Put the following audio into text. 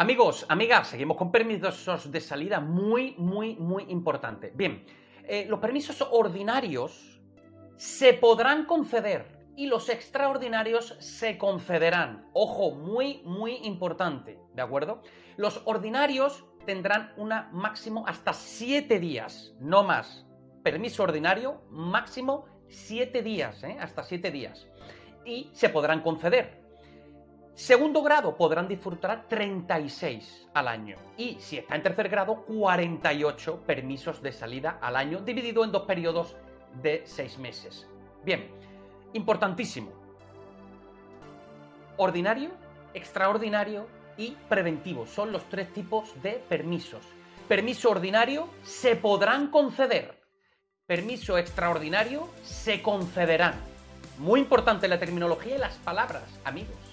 Amigos, amigas, seguimos con permisos de salida muy, muy, muy importante. Bien, eh, los permisos ordinarios se podrán conceder y los extraordinarios se concederán. Ojo, muy, muy importante, ¿de acuerdo? Los ordinarios tendrán una máximo hasta 7 días, no más. Permiso ordinario, máximo 7 días, ¿eh? hasta 7 días. Y se podrán conceder. Segundo grado podrán disfrutar 36 al año. Y si está en tercer grado, 48 permisos de salida al año, dividido en dos periodos de 6 meses. Bien, importantísimo. Ordinario, extraordinario y preventivo. Son los tres tipos de permisos. Permiso ordinario se podrán conceder. Permiso extraordinario se concederán. Muy importante la terminología y las palabras, amigos.